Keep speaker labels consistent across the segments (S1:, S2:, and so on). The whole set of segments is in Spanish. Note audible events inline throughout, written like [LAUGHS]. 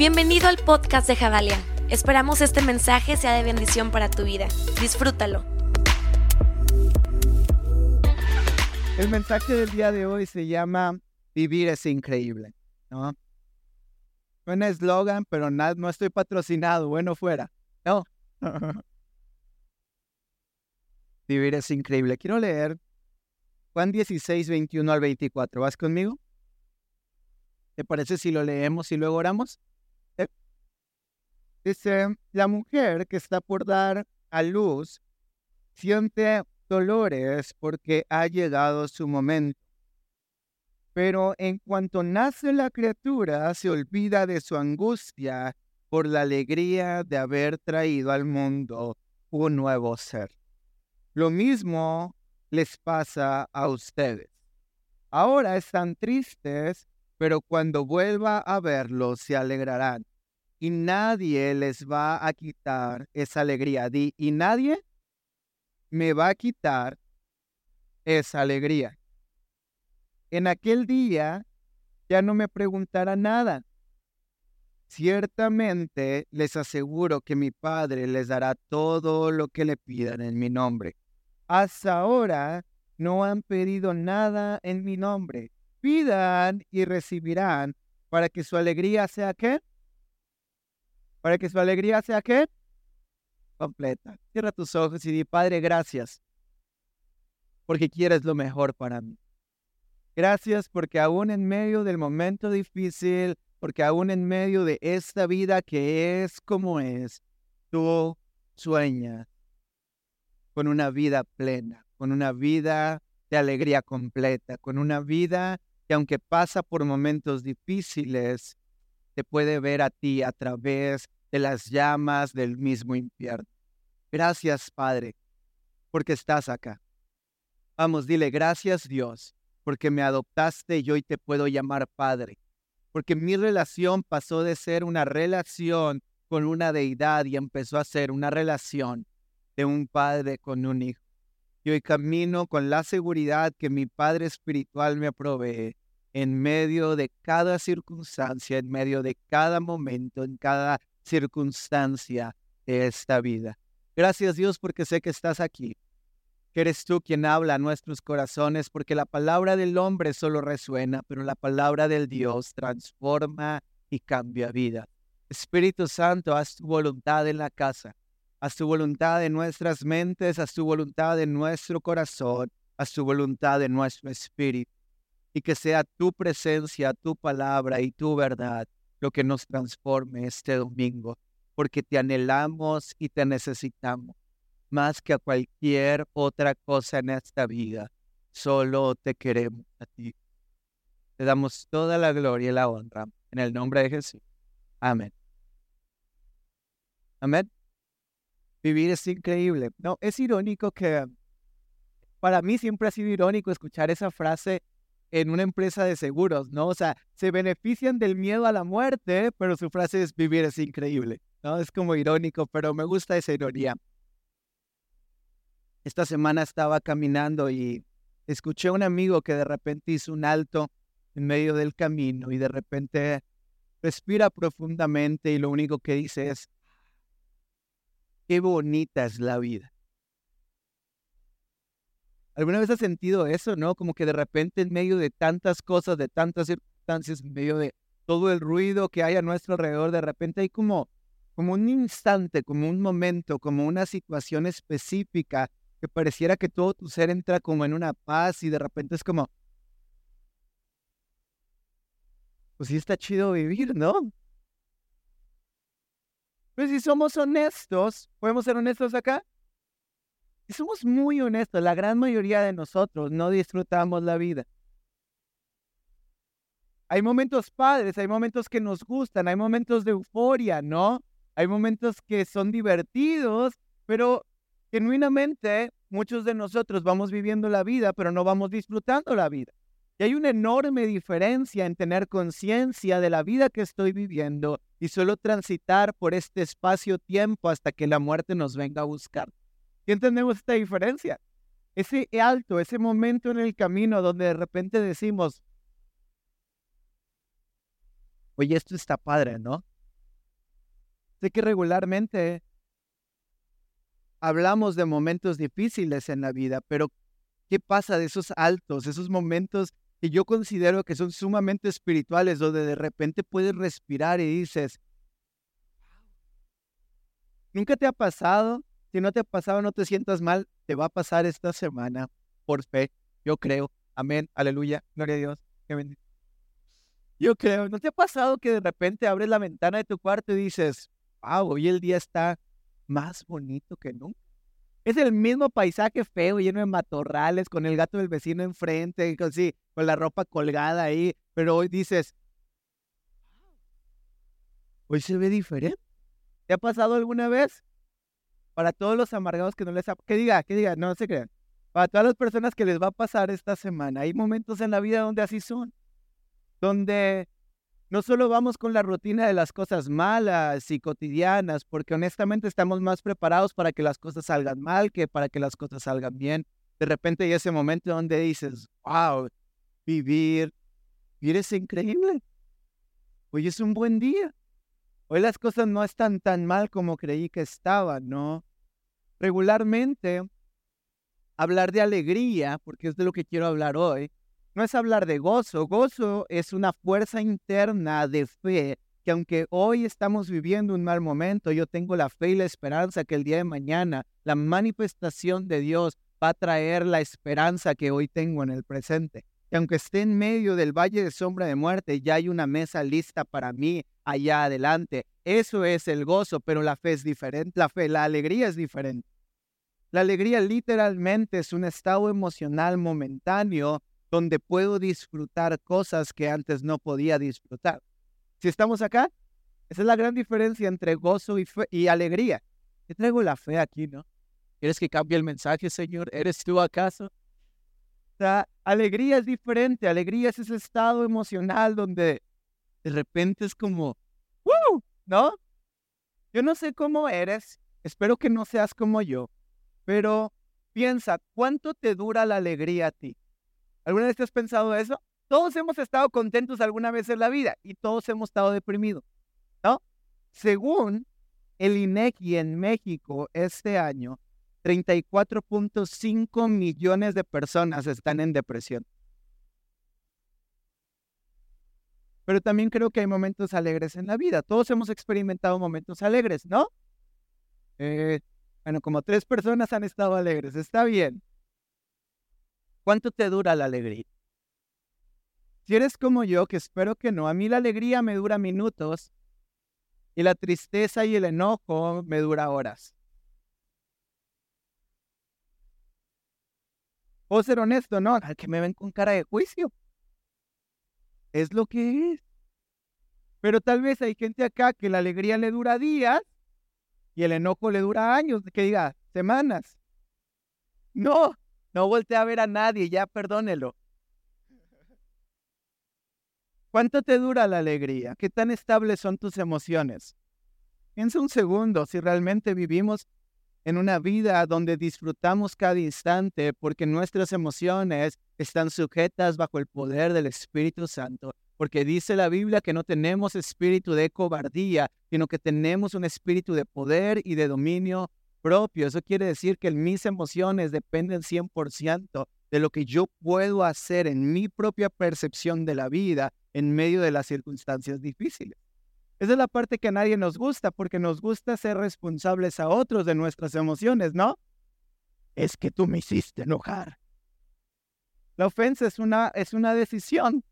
S1: Bienvenido al podcast de Javalia. Esperamos este mensaje sea de bendición para tu vida. Disfrútalo.
S2: El mensaje del día de hoy se llama Vivir es increíble, ¿no? Eslogan, pero nada, no estoy patrocinado, bueno fuera. No. [LAUGHS] Vivir es increíble. Quiero leer Juan 16, 21 al 24. ¿Vas conmigo? ¿Te parece si lo leemos y luego oramos? Dice, la mujer que está por dar a luz siente dolores porque ha llegado su momento. Pero en cuanto nace la criatura, se olvida de su angustia por la alegría de haber traído al mundo un nuevo ser. Lo mismo les pasa a ustedes. Ahora están tristes, pero cuando vuelva a verlos se alegrarán. Y nadie les va a quitar esa alegría. y nadie me va a quitar esa alegría. En aquel día ya no me preguntará nada. Ciertamente les aseguro que mi Padre les dará todo lo que le pidan en mi nombre. Hasta ahora no han pedido nada en mi nombre. Pidan y recibirán para que su alegría sea qué? Para que su alegría sea qué? Completa. Cierra tus ojos y di, Padre, gracias, porque quieres lo mejor para mí. Gracias porque aún en medio del momento difícil, porque aún en medio de esta vida que es como es, tú sueñas con una vida plena, con una vida de alegría completa, con una vida que aunque pasa por momentos difíciles, te puede ver a ti a través de las llamas del mismo infierno. Gracias, Padre, porque estás acá. Vamos, dile gracias Dios, porque me adoptaste y hoy te puedo llamar Padre, porque mi relación pasó de ser una relación con una deidad y empezó a ser una relación de un padre con un hijo. Y hoy camino con la seguridad que mi Padre Espiritual me provee en medio de cada circunstancia, en medio de cada momento, en cada circunstancia de esta vida. Gracias Dios porque sé que estás aquí, que eres tú quien habla a nuestros corazones, porque la palabra del hombre solo resuena, pero la palabra del Dios transforma y cambia vida. Espíritu Santo, haz tu voluntad en la casa haz tu voluntad en nuestras mentes, haz tu voluntad en nuestro corazón, haz tu voluntad en nuestro espíritu. Y que sea tu presencia, tu palabra y tu verdad lo que nos transforme este domingo, porque te anhelamos y te necesitamos más que a cualquier otra cosa en esta vida. Solo te queremos a ti. Te damos toda la gloria y la honra en el nombre de Jesús. Amén. Amén. Vivir es increíble. No, es irónico que para mí siempre ha sido irónico escuchar esa frase en una empresa de seguros, ¿no? O sea, se benefician del miedo a la muerte, pero su frase es vivir es increíble, ¿no? Es como irónico, pero me gusta esa ironía. Esta semana estaba caminando y escuché a un amigo que de repente hizo un alto en medio del camino y de repente respira profundamente y lo único que dice es, qué bonita es la vida. ¿Alguna vez has sentido eso, no? Como que de repente en medio de tantas cosas, de tantas circunstancias, en medio de todo el ruido que hay a nuestro alrededor, de repente hay como, como un instante, como un momento, como una situación específica que pareciera que todo tu ser entra como en una paz y de repente es como, pues sí está chido vivir, ¿no? Pero si somos honestos, ¿podemos ser honestos acá? Somos muy honestos, la gran mayoría de nosotros no disfrutamos la vida. Hay momentos padres, hay momentos que nos gustan, hay momentos de euforia, ¿no? Hay momentos que son divertidos, pero genuinamente muchos de nosotros vamos viviendo la vida, pero no vamos disfrutando la vida. Y hay una enorme diferencia en tener conciencia de la vida que estoy viviendo y solo transitar por este espacio-tiempo hasta que la muerte nos venga a buscar. ¿Y entendemos esta diferencia? Ese alto, ese momento en el camino donde de repente decimos, oye, esto está padre, ¿no? Sé que regularmente hablamos de momentos difíciles en la vida, pero ¿qué pasa de esos altos, esos momentos que yo considero que son sumamente espirituales, donde de repente puedes respirar y dices, ¿nunca te ha pasado? Si no te ha pasado, no te sientas mal, te va a pasar esta semana, por fe, yo creo. Amén, aleluya, gloria a Dios. Yo creo, ¿no te ha pasado que de repente abres la ventana de tu cuarto y dices, wow, hoy el día está más bonito que nunca? Es el mismo paisaje feo, lleno de matorrales, con el gato del vecino enfrente, con, con la ropa colgada ahí, pero hoy dices, hoy se ve diferente. ¿Te ha pasado alguna vez? Para todos los amargados que no les ha... Que diga, que diga, no se crean. Para todas las personas que les va a pasar esta semana, hay momentos en la vida donde así son. Donde no solo vamos con la rutina de las cosas malas y cotidianas, porque honestamente estamos más preparados para que las cosas salgan mal que para que las cosas salgan bien. De repente hay ese momento donde dices, wow, vivir, vivir es increíble. Hoy es un buen día. Hoy las cosas no están tan mal como creí que estaban, ¿no? Regularmente, hablar de alegría, porque es de lo que quiero hablar hoy, no es hablar de gozo. Gozo es una fuerza interna de fe que aunque hoy estamos viviendo un mal momento, yo tengo la fe y la esperanza que el día de mañana la manifestación de Dios va a traer la esperanza que hoy tengo en el presente. Y aunque esté en medio del valle de sombra de muerte, ya hay una mesa lista para mí allá adelante. Eso es el gozo, pero la fe es diferente. La fe, la alegría es diferente. La alegría literalmente es un estado emocional momentáneo donde puedo disfrutar cosas que antes no podía disfrutar. Si estamos acá, esa es la gran diferencia entre gozo y, y alegría. Te traigo la fe aquí, ¿no? ¿Quieres que cambie el mensaje, Señor? ¿Eres tú acaso? La alegría es diferente. Alegría es ese estado emocional donde de repente es como, ¡Woo! ¿No? Yo no sé cómo eres. Espero que no seas como yo. Pero piensa, ¿cuánto te dura la alegría a ti? ¿Alguna vez te has pensado eso? Todos hemos estado contentos alguna vez en la vida y todos hemos estado deprimidos, ¿no? Según el INEGI en México este año, 34.5 millones de personas están en depresión. Pero también creo que hay momentos alegres en la vida. Todos hemos experimentado momentos alegres, ¿no? Eh, bueno, como tres personas han estado alegres. Está bien. ¿Cuánto te dura la alegría? Si eres como yo, que espero que no, a mí la alegría me dura minutos y la tristeza y el enojo me dura horas. Puedo ser honesto, no, al que me ven con cara de juicio. Es lo que es. Pero tal vez hay gente acá que la alegría le dura días y el enojo le dura años, que diga, semanas. No, no volteé a ver a nadie, ya perdónelo. ¿Cuánto te dura la alegría? ¿Qué tan estables son tus emociones? Piensa un segundo si realmente vivimos en una vida donde disfrutamos cada instante porque nuestras emociones están sujetas bajo el poder del Espíritu Santo. Porque dice la Biblia que no tenemos espíritu de cobardía, sino que tenemos un espíritu de poder y de dominio propio. Eso quiere decir que mis emociones dependen 100% de lo que yo puedo hacer en mi propia percepción de la vida en medio de las circunstancias difíciles. Esa es la parte que a nadie nos gusta, porque nos gusta ser responsables a otros de nuestras emociones, ¿no? Es que tú me hiciste enojar. La ofensa es una, es una decisión.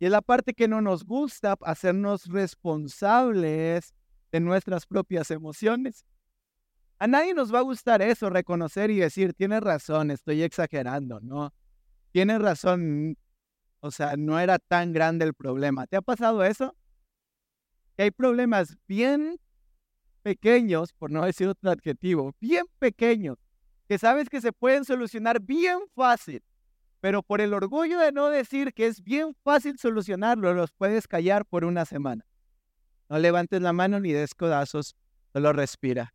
S2: Y es la parte que no nos gusta, hacernos responsables de nuestras propias emociones. A nadie nos va a gustar eso, reconocer y decir, tienes razón, estoy exagerando, ¿no? Tienes razón, o sea, no era tan grande el problema. ¿Te ha pasado eso? Que hay problemas bien pequeños, por no decir otro adjetivo, bien pequeños, que sabes que se pueden solucionar bien fácil, pero por el orgullo de no decir que es bien fácil solucionarlo, los puedes callar por una semana. No levantes la mano ni des codazos, solo respira.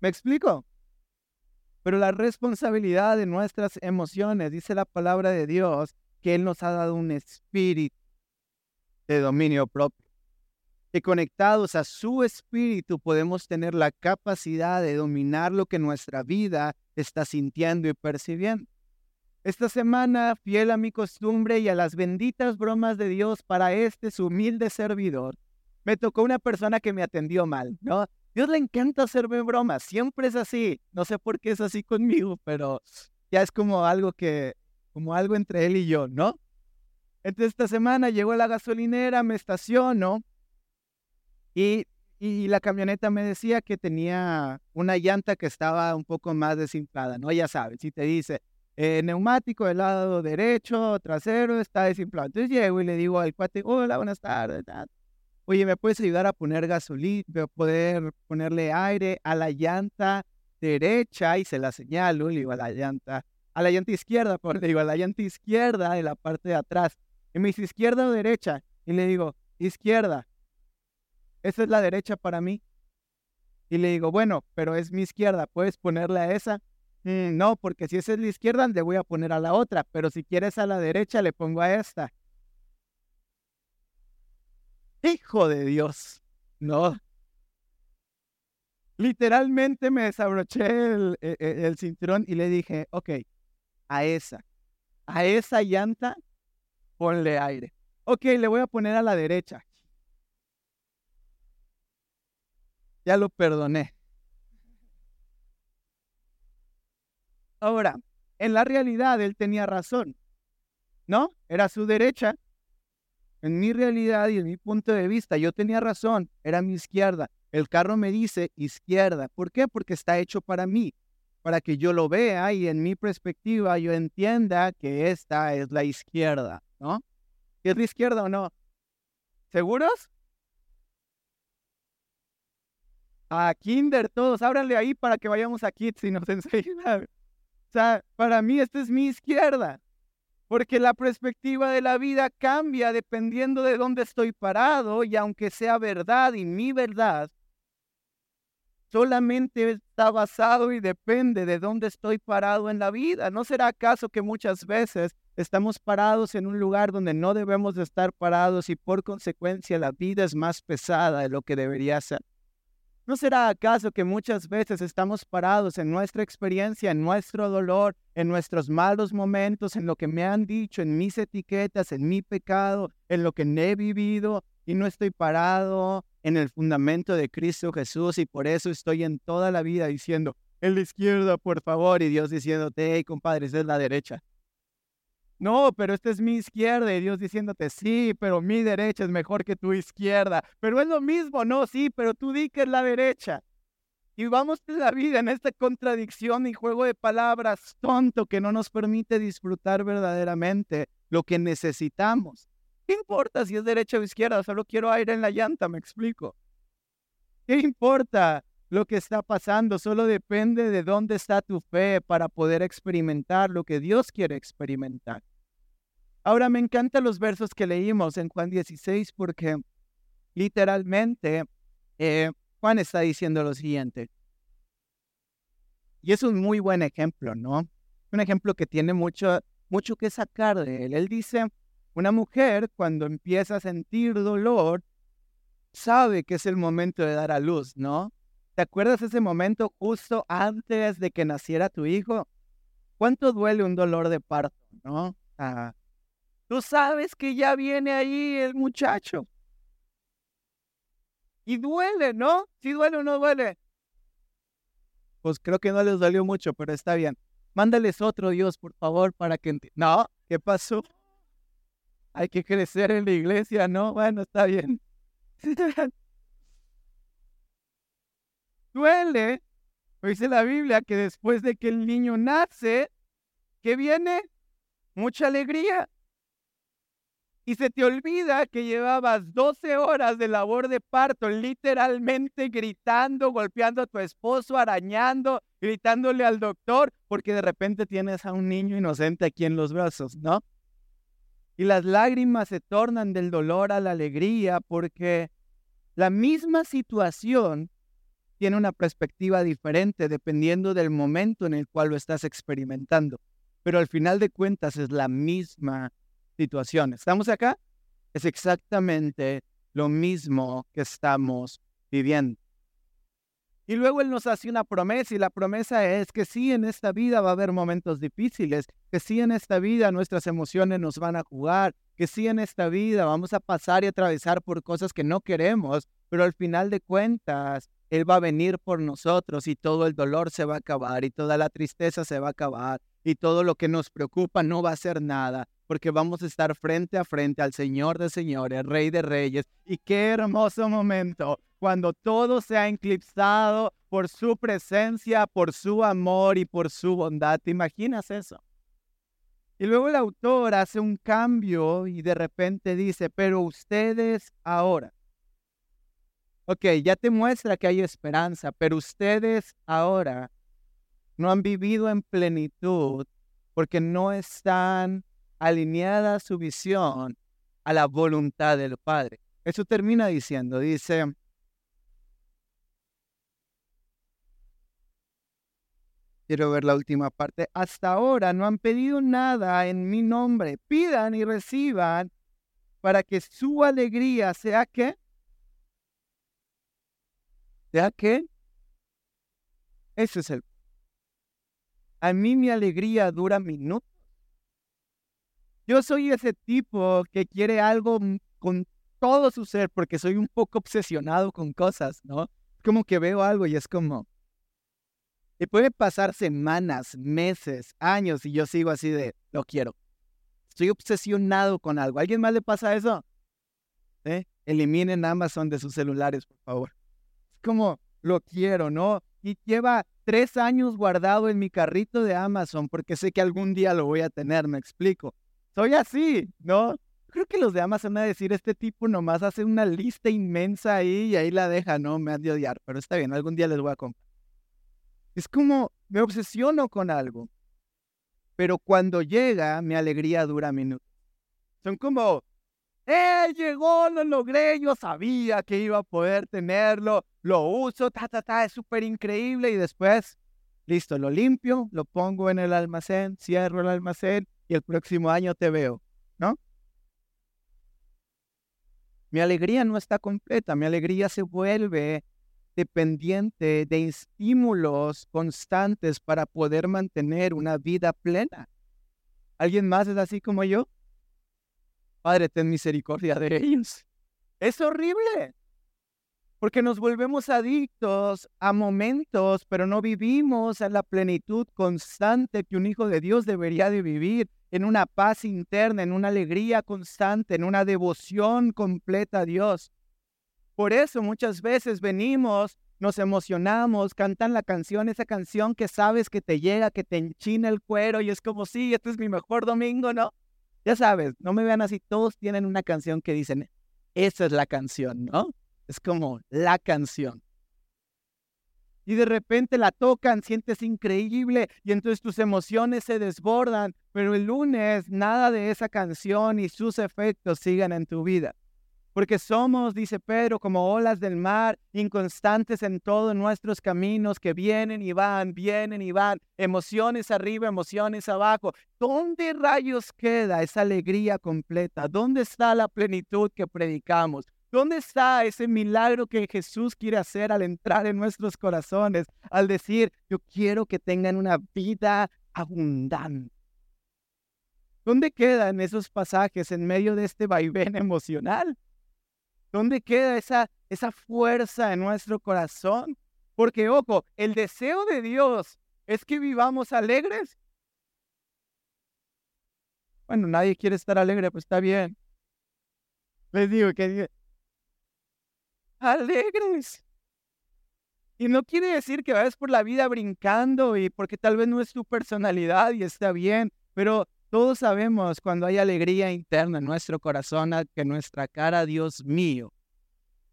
S2: ¿Me explico? Pero la responsabilidad de nuestras emociones, dice la palabra de Dios, que Él nos ha dado un espíritu de dominio propio. que conectados a su espíritu podemos tener la capacidad de dominar lo que nuestra vida está sintiendo y percibiendo. Esta semana, fiel a mi costumbre y a las benditas bromas de Dios para este su humilde servidor, me tocó una persona que me atendió mal, ¿no? Dios le encanta hacerme bromas, siempre es así. No sé por qué es así conmigo, pero ya es como algo que, como algo entre él y yo, ¿no? Entonces esta semana llegó a la gasolinera, me estaciono y, y la camioneta me decía que tenía una llanta que estaba un poco más desinflada, ¿no? Ya sabes, si te dice, eh, neumático del lado derecho, trasero, está desinflado. Entonces llego y le digo al cuate, hola, buenas tardes. Oye, ¿me puedes ayudar a poner gasolina, poder ponerle aire a la llanta derecha? Y se la señalo, le digo a la llanta, a la llanta izquierda, por, le digo a la llanta izquierda de la parte de atrás. Y me dice, ¿izquierda o derecha? Y le digo, izquierda. Esa es la derecha para mí. Y le digo, bueno, pero es mi izquierda, ¿puedes ponerle a esa? Mm, no, porque si esa es la izquierda, le voy a poner a la otra, pero si quieres a la derecha, le pongo a esta. Hijo de Dios. No. Literalmente me desabroché el, e, e, el, cinturón y le dije, ok, a esa, a esa llanta, ponle aire. Ok, le voy a poner a la derecha. Ya lo perdoné. Ahora, en la realidad él tenía razón, ¿no? Era su derecha en mi realidad y en mi punto de vista, yo tenía razón, era mi izquierda. El carro me dice izquierda. ¿Por qué? Porque está hecho para mí, para que yo lo vea y en mi perspectiva yo entienda que esta es la izquierda, ¿no? ¿Es la izquierda o no? ¿Seguros? A Kinder todos, ábranle ahí para que vayamos a Kids y nos [LAUGHS] enseñen. O sea, para mí esta es mi izquierda porque la perspectiva de la vida cambia dependiendo de dónde estoy parado y aunque sea verdad y mi verdad, solamente está basado y depende de dónde estoy parado en la vida. ¿No será acaso que muchas veces estamos parados en un lugar donde no debemos de estar parados y por consecuencia la vida es más pesada de lo que debería ser? ¿No será acaso que muchas veces estamos parados en nuestra experiencia, en nuestro dolor, en nuestros malos momentos, en lo que me han dicho, en mis etiquetas, en mi pecado, en lo que he vivido y no estoy parado en el fundamento de Cristo Jesús y por eso estoy en toda la vida diciendo, en la izquierda, por favor, y Dios diciéndote, hey, compadre, es la derecha. No, pero esta es mi izquierda y Dios diciéndote, sí, pero mi derecha es mejor que tu izquierda. Pero es lo mismo, no, sí, pero tú di que es la derecha. Y vamos de la vida en esta contradicción y juego de palabras tonto que no nos permite disfrutar verdaderamente lo que necesitamos. ¿Qué importa si es derecha o izquierda? Solo quiero aire en la llanta, me explico. ¿Qué importa lo que está pasando? Solo depende de dónde está tu fe para poder experimentar lo que Dios quiere experimentar. Ahora me encantan los versos que leímos en Juan 16 porque literalmente eh, Juan está diciendo lo siguiente. Y es un muy buen ejemplo, ¿no? Un ejemplo que tiene mucho, mucho que sacar de él. Él dice, una mujer cuando empieza a sentir dolor, sabe que es el momento de dar a luz, ¿no? ¿Te acuerdas ese momento justo antes de que naciera tu hijo? ¿Cuánto duele un dolor de parto, no? Ah, Tú sabes que ya viene ahí el muchacho. Y duele, ¿no? Si duele o no duele. Pues creo que no les dolió mucho, pero está bien. Mándales otro Dios, por favor, para que No, ¿qué pasó? Hay que crecer en la iglesia, ¿no? Bueno, está bien. [LAUGHS] duele, dice la Biblia, que después de que el niño nace, ¿qué viene? Mucha alegría y se te olvida que llevabas 12 horas de labor de parto, literalmente gritando, golpeando a tu esposo, arañando, gritándole al doctor, porque de repente tienes a un niño inocente aquí en los brazos, ¿no? Y las lágrimas se tornan del dolor a la alegría porque la misma situación tiene una perspectiva diferente dependiendo del momento en el cual lo estás experimentando. Pero al final de cuentas es la misma situación. ¿Estamos acá? Es exactamente lo mismo que estamos viviendo. Y luego Él nos hace una promesa y la promesa es que sí, en esta vida va a haber momentos difíciles, que sí, en esta vida nuestras emociones nos van a jugar, que sí, en esta vida vamos a pasar y atravesar por cosas que no queremos, pero al final de cuentas, Él va a venir por nosotros y todo el dolor se va a acabar y toda la tristeza se va a acabar y todo lo que nos preocupa no va a ser nada, porque vamos a estar frente a frente al Señor de señores, Rey de reyes. Y qué hermoso momento cuando todo se ha eclipsado por su presencia, por su amor y por su bondad. ¿Te imaginas eso? Y luego el autor hace un cambio y de repente dice, pero ustedes ahora. Ok, ya te muestra que hay esperanza, pero ustedes ahora no han vivido en plenitud porque no están alineada su visión a la voluntad del Padre. Eso termina diciendo, dice, Quiero ver la última parte. Hasta ahora no han pedido nada en mi nombre. Pidan y reciban para que su alegría sea que. ¿Sea que? Ese es el. A mí mi alegría dura minutos. Yo soy ese tipo que quiere algo con todo su ser porque soy un poco obsesionado con cosas, ¿no? Como que veo algo y es como, y puede pasar semanas, meses, años y yo sigo así de, lo quiero. Estoy obsesionado con algo. alguien más le pasa eso? ¿Eh? Eliminen Amazon de sus celulares, por favor. Como, lo quiero, ¿no? Y lleva tres años guardado en mi carrito de Amazon porque sé que algún día lo voy a tener, me explico. Soy así, ¿no? Creo que los de Amazon van a decir, este tipo nomás hace una lista inmensa ahí y ahí la deja, no, me han de odiar, pero está bien, algún día les voy a comprar. Es como me obsesiono con algo, pero cuando llega, mi alegría dura minutos. Son como, ¡eh! Llegó, lo logré, yo sabía que iba a poder tenerlo, lo uso, ta, ta, ta, es súper increíble y después, listo, lo limpio, lo pongo en el almacén, cierro el almacén y el próximo año te veo, ¿no? Mi alegría no está completa, mi alegría se vuelve dependiente de estímulos constantes para poder mantener una vida plena. ¿Alguien más es así como yo? Padre, ten misericordia de ellos. Es horrible, porque nos volvemos adictos a momentos, pero no vivimos en la plenitud constante que un hijo de Dios debería de vivir, en una paz interna, en una alegría constante, en una devoción completa a Dios. Por eso muchas veces venimos, nos emocionamos, cantan la canción, esa canción que sabes que te llega, que te enchina el cuero y es como, sí, este es mi mejor domingo, ¿no? Ya sabes, no me vean así, todos tienen una canción que dicen, esa es la canción, ¿no? Es como la canción. Y de repente la tocan, sientes increíble y entonces tus emociones se desbordan, pero el lunes nada de esa canción y sus efectos siguen en tu vida porque somos, dice Pedro, como olas del mar, inconstantes en todos nuestros caminos que vienen y van, vienen y van, emociones arriba, emociones abajo. ¿Dónde rayos queda esa alegría completa? ¿Dónde está la plenitud que predicamos? ¿Dónde está ese milagro que Jesús quiere hacer al entrar en nuestros corazones, al decir, yo quiero que tengan una vida abundante? ¿Dónde quedan esos pasajes en medio de este vaivén emocional? ¿Dónde queda esa, esa fuerza en nuestro corazón? Porque, ojo, el deseo de Dios es que vivamos alegres. Bueno, nadie quiere estar alegre, pues está bien. Les digo que alegres. Y no quiere decir que vayas por la vida brincando y porque tal vez no es tu personalidad y está bien, pero todos sabemos cuando hay alegría interna en nuestro corazón que nuestra cara, Dios mío.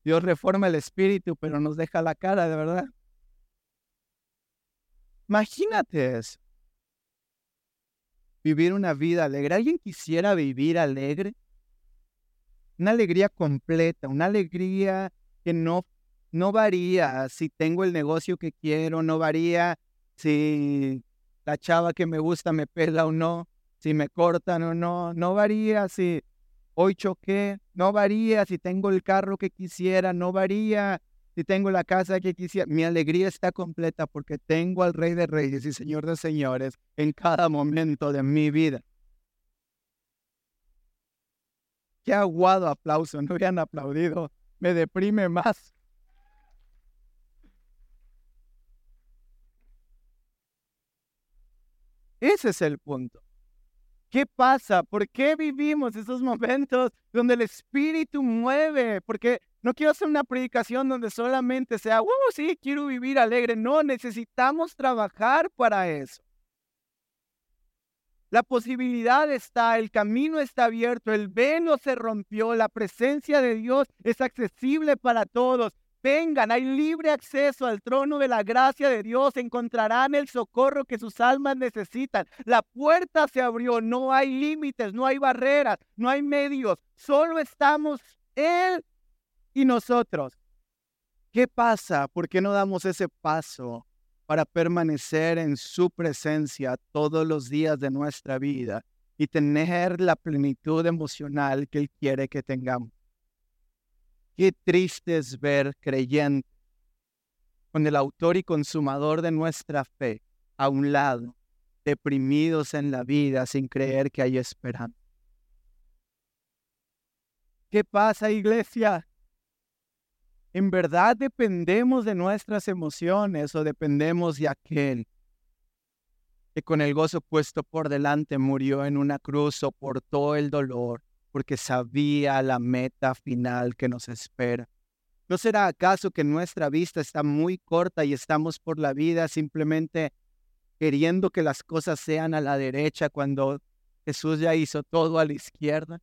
S2: Dios reforma el espíritu, pero nos deja la cara, de verdad. Imagínate eso. Vivir una vida alegre. ¿Alguien quisiera vivir alegre? Una alegría completa, una alegría que no, no varía si tengo el negocio que quiero, no varía si la chava que me gusta me pela o no, si me cortan o no, no varía si Hoy choqué, no varía si tengo el carro que quisiera, no varía si tengo la casa que quisiera. Mi alegría está completa porque tengo al Rey de Reyes y Señor de Señores en cada momento de mi vida. Qué aguado aplauso, no habían aplaudido. Me deprime más. Ese es el punto. ¿Qué pasa? ¿Por qué vivimos esos momentos donde el Espíritu mueve? Porque no quiero hacer una predicación donde solamente sea, ¡uh, sí, quiero vivir alegre! No, necesitamos trabajar para eso. La posibilidad está, el camino está abierto, el velo se rompió, la presencia de Dios es accesible para todos. Vengan, hay libre acceso al trono de la gracia de Dios, encontrarán el socorro que sus almas necesitan. La puerta se abrió, no hay límites, no hay barreras, no hay medios, solo estamos Él y nosotros. ¿Qué pasa? ¿Por qué no damos ese paso para permanecer en su presencia todos los días de nuestra vida y tener la plenitud emocional que Él quiere que tengamos? Qué triste es ver creyentes con el autor y consumador de nuestra fe a un lado, deprimidos en la vida sin creer que hay esperanza. ¿Qué pasa, iglesia? ¿En verdad dependemos de nuestras emociones o dependemos de aquel que con el gozo puesto por delante murió en una cruz, soportó el dolor porque sabía la meta final que nos espera. ¿No será acaso que nuestra vista está muy corta y estamos por la vida simplemente queriendo que las cosas sean a la derecha cuando Jesús ya hizo todo a la izquierda?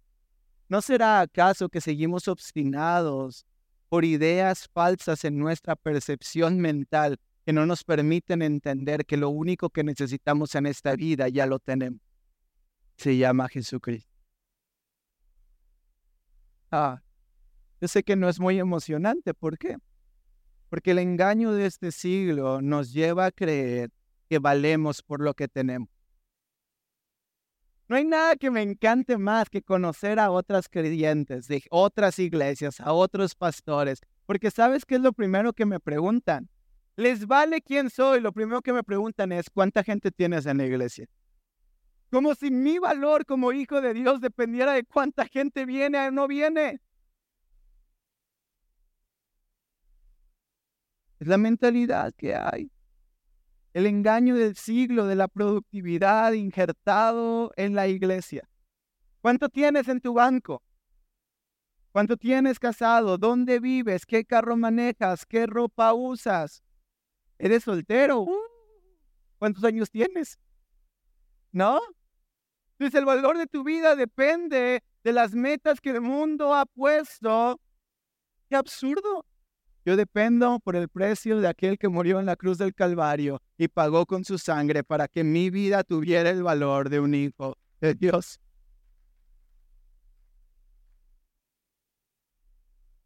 S2: ¿No será acaso que seguimos obstinados por ideas falsas en nuestra percepción mental que no nos permiten entender que lo único que necesitamos en esta vida ya lo tenemos? Se llama Jesucristo. Yo sé que no es muy emocionante. ¿Por qué? Porque el engaño de este siglo nos lleva a creer que valemos por lo que tenemos. No hay nada que me encante más que conocer a otras creyentes, de otras iglesias, a otros pastores, porque sabes qué es lo primero que me preguntan. Les vale quién soy. Lo primero que me preguntan es cuánta gente tienes en la iglesia. Como si mi valor como hijo de Dios dependiera de cuánta gente viene o no viene. Es la mentalidad que hay. El engaño del siglo de la productividad injertado en la iglesia. ¿Cuánto tienes en tu banco? ¿Cuánto tienes casado? ¿Dónde vives? ¿Qué carro manejas? ¿Qué ropa usas? ¿Eres soltero? ¿Cuántos años tienes? ¿No? Entonces el valor de tu vida depende de las metas que el mundo ha puesto. ¡Qué absurdo! Yo dependo por el precio de aquel que murió en la cruz del Calvario y pagó con su sangre para que mi vida tuviera el valor de un hijo de Dios.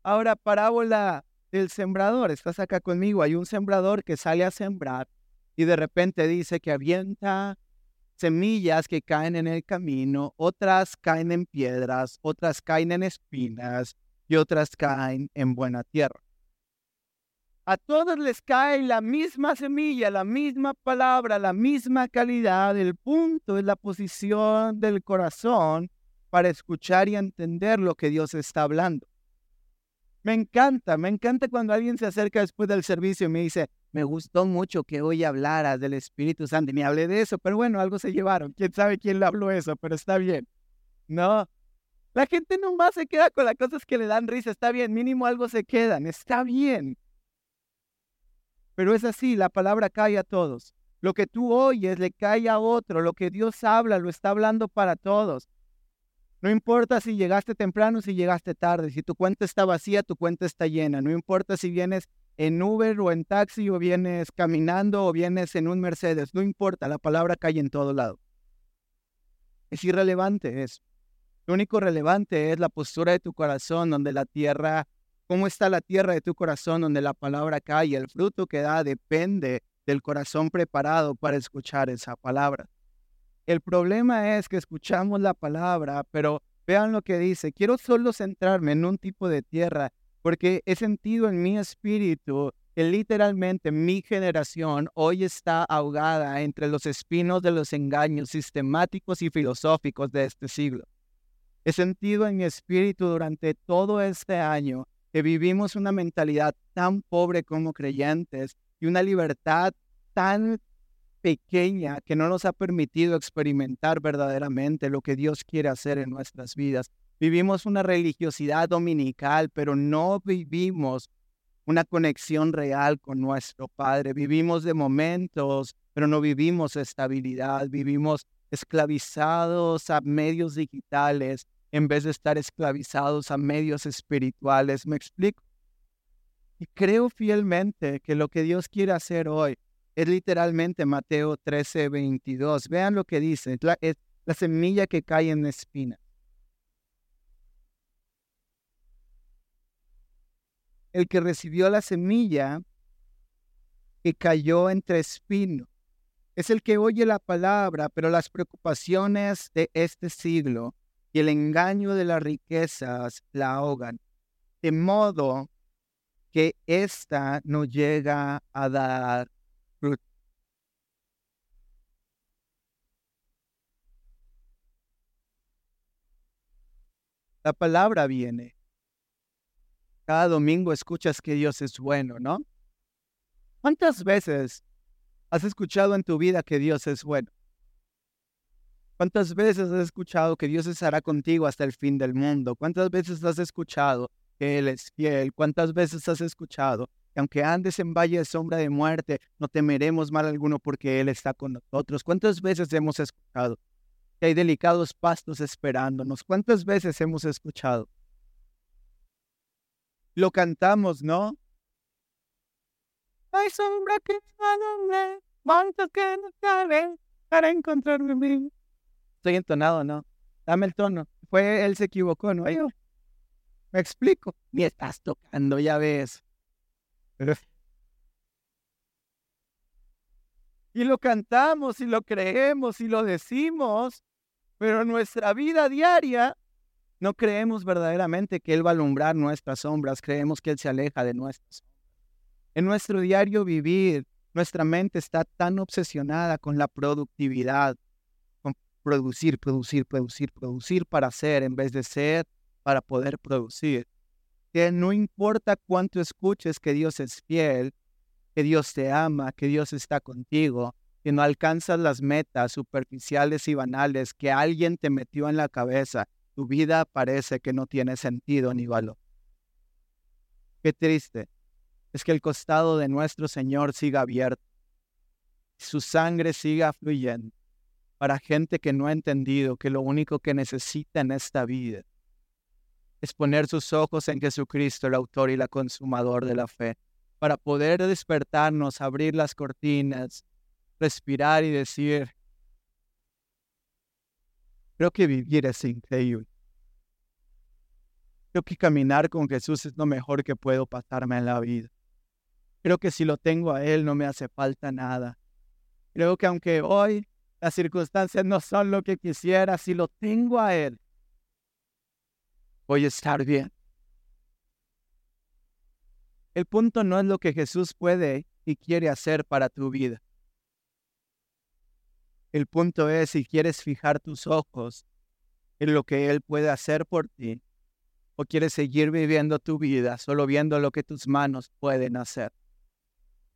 S2: Ahora, parábola del sembrador. Estás acá conmigo. Hay un sembrador que sale a sembrar y de repente dice que avienta semillas que caen en el camino, otras caen en piedras, otras caen en espinas y otras caen en buena tierra. A todos les cae la misma semilla, la misma palabra, la misma calidad. El punto es la posición del corazón para escuchar y entender lo que Dios está hablando. Me encanta, me encanta cuando alguien se acerca después del servicio y me dice, me gustó mucho que hoy hablaras del Espíritu Santo. Ni hablé de eso, pero bueno, algo se llevaron. Quién sabe quién le habló eso, pero está bien. No, la gente nomás se queda con las cosas que le dan risa. Está bien, mínimo algo se quedan. Está bien. Pero es así, la palabra cae a todos. Lo que tú oyes le cae a otro. Lo que Dios habla lo está hablando para todos. No importa si llegaste temprano, si llegaste tarde, si tu cuenta está vacía, tu cuenta está llena. No importa si vienes en Uber o en taxi o vienes caminando o vienes en un Mercedes. No importa, la palabra cae en todo lado. Es irrelevante eso. Lo único relevante es la postura de tu corazón, donde la tierra, cómo está la tierra de tu corazón, donde la palabra cae. El fruto que da depende del corazón preparado para escuchar esa palabra. El problema es que escuchamos la palabra, pero Vean lo que dice. Quiero solo centrarme en un tipo de tierra porque he sentido en mi espíritu que literalmente mi generación hoy está ahogada entre los espinos de los engaños sistemáticos y filosóficos de este siglo. He sentido en mi espíritu durante todo este año que vivimos una mentalidad tan pobre como creyentes y una libertad tan pequeña que no nos ha permitido experimentar verdaderamente lo que Dios quiere hacer en nuestras vidas. Vivimos una religiosidad dominical, pero no vivimos una conexión real con nuestro Padre. Vivimos de momentos, pero no vivimos estabilidad. Vivimos esclavizados a medios digitales en vez de estar esclavizados a medios espirituales. ¿Me explico? Y creo fielmente que lo que Dios quiere hacer hoy es literalmente Mateo 13, 22. Vean lo que dice. La, es la semilla que cae en la espina. El que recibió la semilla que cayó entre espinos. Es el que oye la palabra, pero las preocupaciones de este siglo y el engaño de las riquezas la ahogan, de modo que ésta no llega a dar fruto. La palabra viene cada domingo escuchas que Dios es bueno, ¿no? ¿Cuántas veces has escuchado en tu vida que Dios es bueno? ¿Cuántas veces has escuchado que Dios estará contigo hasta el fin del mundo? ¿Cuántas veces has escuchado que Él es fiel? ¿Cuántas veces has escuchado que aunque andes en valle de sombra de muerte, no temeremos mal alguno porque Él está con nosotros? ¿Cuántas veces hemos escuchado que hay delicados pastos esperándonos? ¿Cuántas veces hemos escuchado lo cantamos, ¿no? Hay sombra que me, montos que no caben para encontrarme a mí. Estoy entonado, ¿no? Dame el tono. Fue él se equivocó, ¿no? Yo, me explico. Ni estás tocando, ya ves. Y lo cantamos y lo creemos y lo decimos, pero nuestra vida diaria no creemos verdaderamente que Él va a alumbrar nuestras sombras, creemos que Él se aleja de nuestras. En nuestro diario vivir, nuestra mente está tan obsesionada con la productividad, con producir, producir, producir, producir para ser en vez de ser para poder producir, que no importa cuánto escuches que Dios es fiel, que Dios te ama, que Dios está contigo, que no alcanzas las metas superficiales y banales que alguien te metió en la cabeza, tu vida parece que no tiene sentido ni valor. Qué triste es que el costado de nuestro Señor siga abierto, su sangre siga fluyendo para gente que no ha entendido que lo único que necesita en esta vida es poner sus ojos en Jesucristo, el autor y la consumador de la fe, para poder despertarnos, abrir las cortinas, respirar y decir, Creo que vivir es increíble. Creo que caminar con Jesús es lo mejor que puedo pasarme en la vida. Creo que si lo tengo a Él no me hace falta nada. Creo que aunque hoy las circunstancias no son lo que quisiera, si lo tengo a Él, voy a estar bien. El punto no es lo que Jesús puede y quiere hacer para tu vida. El punto es si quieres fijar tus ojos en lo que Él puede hacer por ti o quieres seguir viviendo tu vida solo viendo lo que tus manos pueden hacer.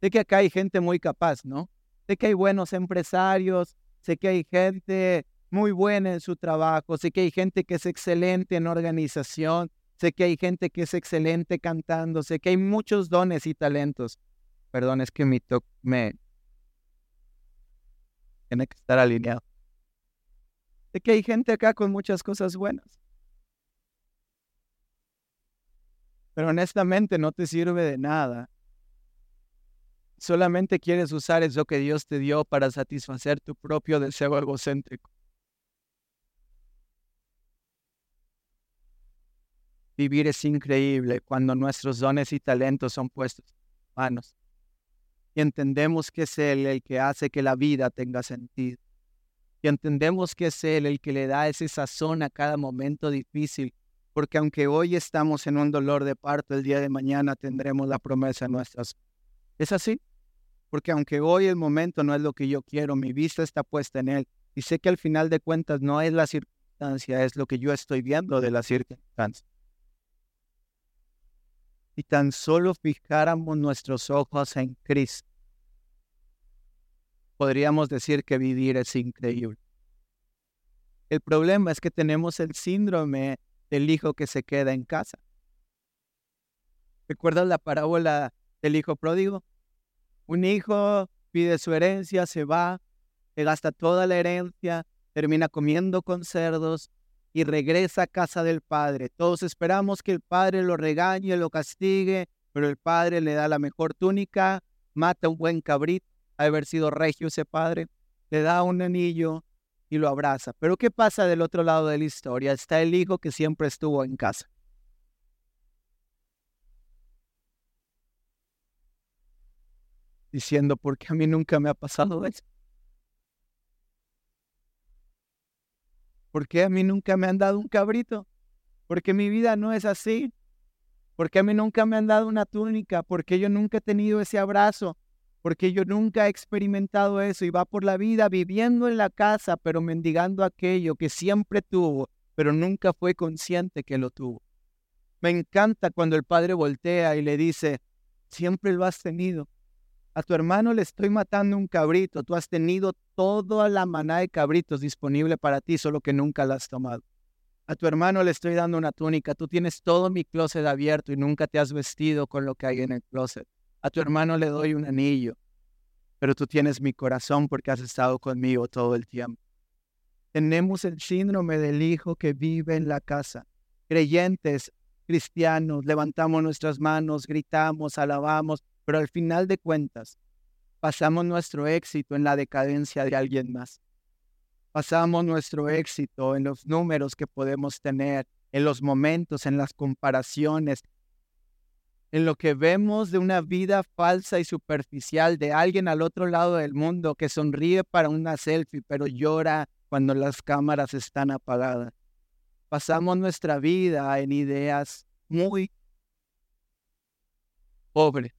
S2: Sé que acá hay gente muy capaz, ¿no? Sé que hay buenos empresarios, sé que hay gente muy buena en su trabajo, sé que hay gente que es excelente en organización, sé que hay gente que es excelente cantando, sé que hay muchos dones y talentos. Perdón, es que mi me, tiene que estar alineado. De que hay gente acá con muchas cosas buenas. Pero honestamente no te sirve de nada. Solamente quieres usar eso que Dios te dio para satisfacer tu propio deseo egocéntrico. Vivir es increíble cuando nuestros dones y talentos son puestos en manos y entendemos que es Él el que hace que la vida tenga sentido. y entendemos que es Él el que le da ese sazón a cada momento difícil, porque aunque hoy estamos en un dolor de parto, el día de mañana tendremos la promesa en nuestras. ¿Es así? Porque aunque hoy el momento no es lo que yo quiero, mi vista está puesta en Él, y sé que al final de cuentas no es la circunstancia, es lo que yo estoy viendo de la circunstancia. Y tan solo fijáramos nuestros ojos en Cristo, podríamos decir que vivir es increíble. El problema es que tenemos el síndrome del hijo que se queda en casa. ¿Recuerdas la parábola del hijo pródigo? Un hijo pide su herencia, se va, se gasta toda la herencia, termina comiendo con cerdos y regresa a casa del padre. Todos esperamos que el padre lo regañe, lo castigue, pero el padre le da la mejor túnica, mata un buen cabrito haber sido regio ese padre, le da un anillo y lo abraza. Pero ¿qué pasa del otro lado de la historia? Está el hijo que siempre estuvo en casa. Diciendo, ¿por qué a mí nunca me ha pasado eso? ¿Por qué a mí nunca me han dado un cabrito? Porque mi vida no es así. Porque a mí nunca me han dado una túnica. Porque yo nunca he tenido ese abrazo porque yo nunca he experimentado eso y va por la vida viviendo en la casa, pero mendigando aquello que siempre tuvo, pero nunca fue consciente que lo tuvo. Me encanta cuando el padre voltea y le dice, siempre lo has tenido. A tu hermano le estoy matando un cabrito, tú has tenido toda la maná de cabritos disponible para ti, solo que nunca la has tomado. A tu hermano le estoy dando una túnica, tú tienes todo mi closet abierto y nunca te has vestido con lo que hay en el closet. A tu hermano le doy un anillo, pero tú tienes mi corazón porque has estado conmigo todo el tiempo. Tenemos el síndrome del hijo que vive en la casa. Creyentes, cristianos, levantamos nuestras manos, gritamos, alabamos, pero al final de cuentas, pasamos nuestro éxito en la decadencia de alguien más. Pasamos nuestro éxito en los números que podemos tener, en los momentos, en las comparaciones, en lo que vemos de una vida falsa y superficial de alguien al otro lado del mundo que sonríe para una selfie, pero llora cuando las cámaras están apagadas. Pasamos nuestra vida en ideas muy pobres.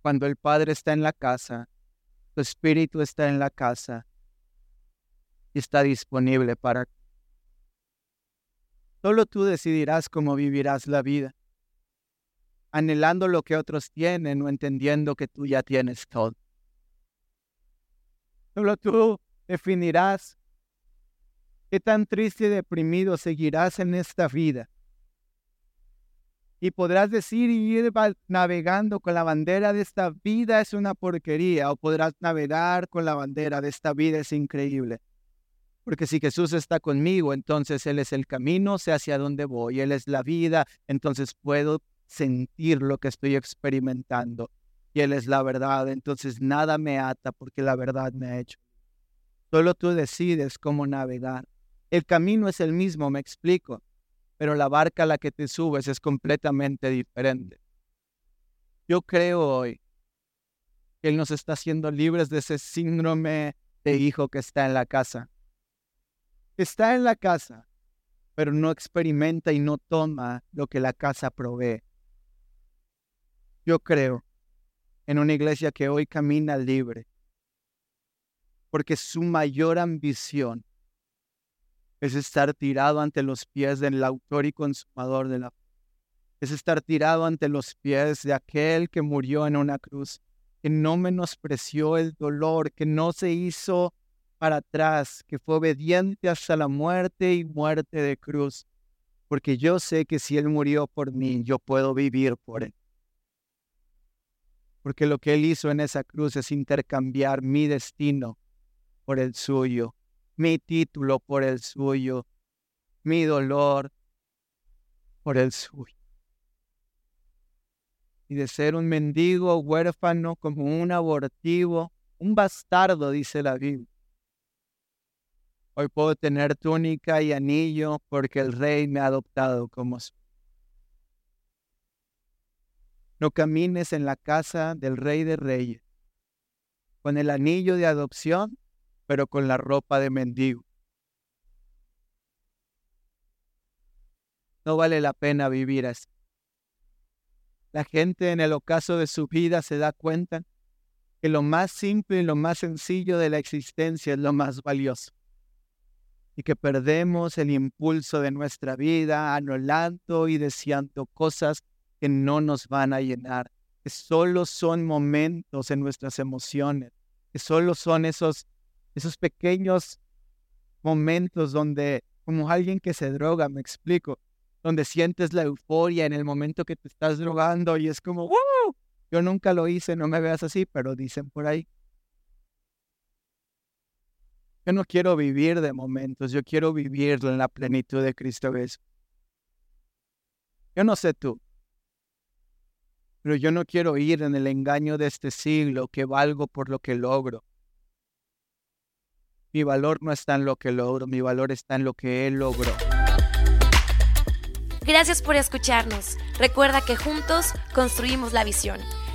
S2: Cuando el Padre está en la casa, tu espíritu está en la casa y está disponible para Solo tú decidirás cómo vivirás la vida, anhelando lo que otros tienen o entendiendo que tú ya tienes todo. Solo tú definirás qué tan triste y deprimido seguirás en esta vida. Y podrás decir y ir navegando con la bandera de esta vida es una porquería, o podrás navegar con la bandera de esta vida es increíble. Porque si Jesús está conmigo, entonces Él es el camino, sé hacia dónde voy, Él es la vida, entonces puedo sentir lo que estoy experimentando. Y Él es la verdad, entonces nada me ata porque la verdad me ha hecho. Solo tú decides cómo navegar. El camino es el mismo, me explico, pero la barca a la que te subes es completamente diferente. Yo creo hoy que Él nos está haciendo libres de ese síndrome de hijo que está en la casa está en la casa, pero no experimenta y no toma lo que la casa provee. Yo creo en una iglesia que hoy camina libre, porque su mayor ambición es estar tirado ante los pies del autor y consumador de la fe. Es estar tirado ante los pies de aquel que murió en una cruz, que no menospreció el dolor, que no se hizo para atrás, que fue obediente hasta la muerte y muerte de cruz, porque yo sé que si Él murió por mí, yo puedo vivir por Él. Porque lo que Él hizo en esa cruz es intercambiar mi destino por el suyo, mi título por el suyo, mi dolor por el suyo. Y de ser un mendigo huérfano como un abortivo, un bastardo, dice la Biblia, Hoy puedo tener túnica y anillo porque el rey me ha adoptado como su. No camines en la casa del rey de reyes, con el anillo de adopción, pero con la ropa de mendigo. No vale la pena vivir así. La gente en el ocaso de su vida se da cuenta que lo más simple y lo más sencillo de la existencia es lo más valioso. Y que perdemos el impulso de nuestra vida anhelando y deseando cosas que no nos van a llenar, que solo son momentos en nuestras emociones, que solo son esos, esos pequeños momentos donde, como alguien que se droga, me explico, donde sientes la euforia en el momento que te estás drogando y es como, ¡Woo! Yo nunca lo hice, no me veas así, pero dicen por ahí. Yo no quiero vivir de momentos, yo quiero vivirlo en la plenitud de Cristo Jesús. Yo no sé tú, pero yo no quiero ir en el engaño de este siglo que valgo por lo que logro. Mi valor no está en lo que logro, mi valor está en lo que Él logró.
S1: Gracias por escucharnos. Recuerda que juntos construimos la visión.